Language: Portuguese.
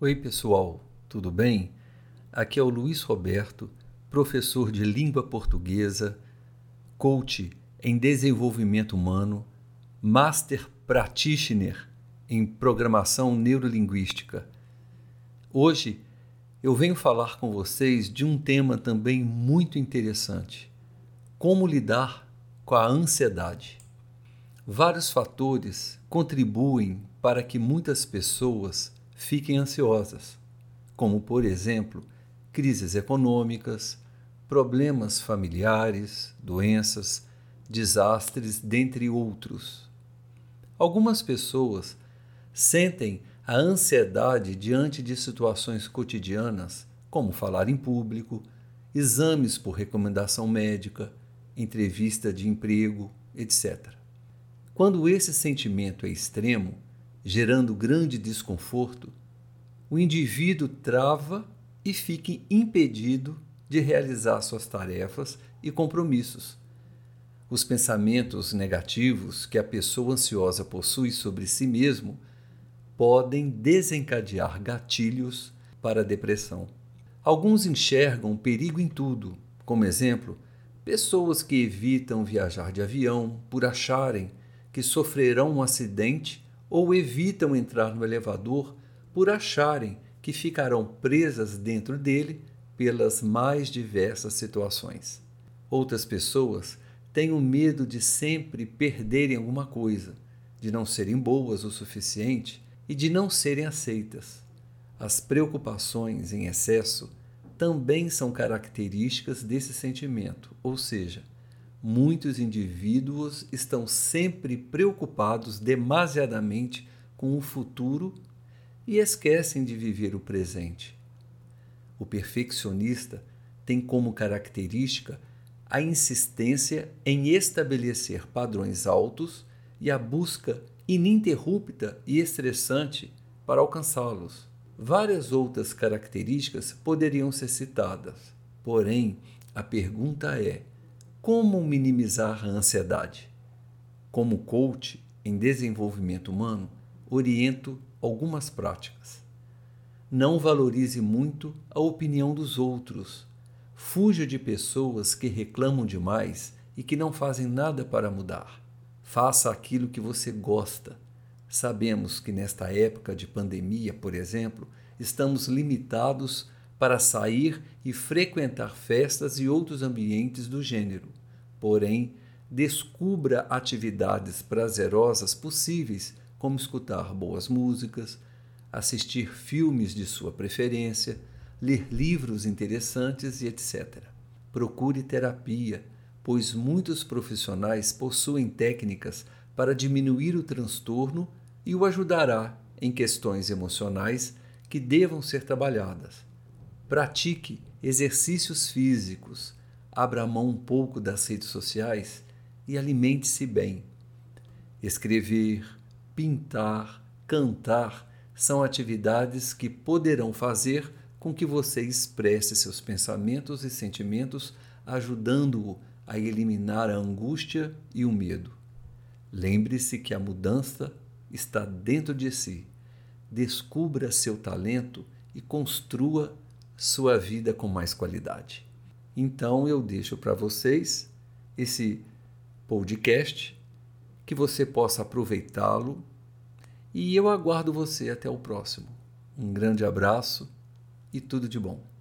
Oi, pessoal, tudo bem? Aqui é o Luiz Roberto, professor de língua portuguesa, coach em desenvolvimento humano, master practitioner em programação neurolinguística. Hoje eu venho falar com vocês de um tema também muito interessante: como lidar com a ansiedade. Vários fatores contribuem para que muitas pessoas fiquem ansiosas, como, por exemplo, crises econômicas, problemas familiares, doenças, desastres, dentre outros. Algumas pessoas sentem a ansiedade diante de situações cotidianas, como falar em público, exames por recomendação médica, entrevista de emprego, etc. Quando esse sentimento é extremo, gerando grande desconforto, o indivíduo trava e fica impedido de realizar suas tarefas e compromissos. Os pensamentos negativos que a pessoa ansiosa possui sobre si mesmo podem desencadear gatilhos para a depressão. Alguns enxergam perigo em tudo, como exemplo, pessoas que evitam viajar de avião por acharem que sofrerão um acidente ou evitam entrar no elevador por acharem que ficarão presas dentro dele pelas mais diversas situações. Outras pessoas têm o medo de sempre perderem alguma coisa, de não serem boas o suficiente e de não serem aceitas. As preocupações em excesso também são características desse sentimento, ou seja, muitos indivíduos estão sempre preocupados demasiadamente com o futuro e esquecem de viver o presente. O perfeccionista tem como característica a insistência em estabelecer padrões altos e a busca ininterrupta e estressante para alcançá-los. Várias outras características poderiam ser citadas, porém, a pergunta é: como minimizar a ansiedade? Como coach em desenvolvimento humano, oriento algumas práticas. Não valorize muito a opinião dos outros. Fuja de pessoas que reclamam demais e que não fazem nada para mudar. Faça aquilo que você gosta. Sabemos que nesta época de pandemia, por exemplo, estamos limitados para sair e frequentar festas e outros ambientes do gênero. Porém, descubra atividades prazerosas possíveis, como escutar boas músicas, assistir filmes de sua preferência, ler livros interessantes e etc. Procure terapia pois muitos profissionais possuem técnicas para diminuir o transtorno e o ajudará em questões emocionais que devam ser trabalhadas. Pratique exercícios físicos, abra mão um pouco das redes sociais e alimente-se bem. Escrever, pintar, cantar são atividades que poderão fazer com que você expresse seus pensamentos e sentimentos, ajudando-o a eliminar a angústia e o medo. Lembre-se que a mudança está dentro de si. Descubra seu talento e construa sua vida com mais qualidade. Então eu deixo para vocês esse podcast que você possa aproveitá-lo e eu aguardo você até o próximo. Um grande abraço e tudo de bom.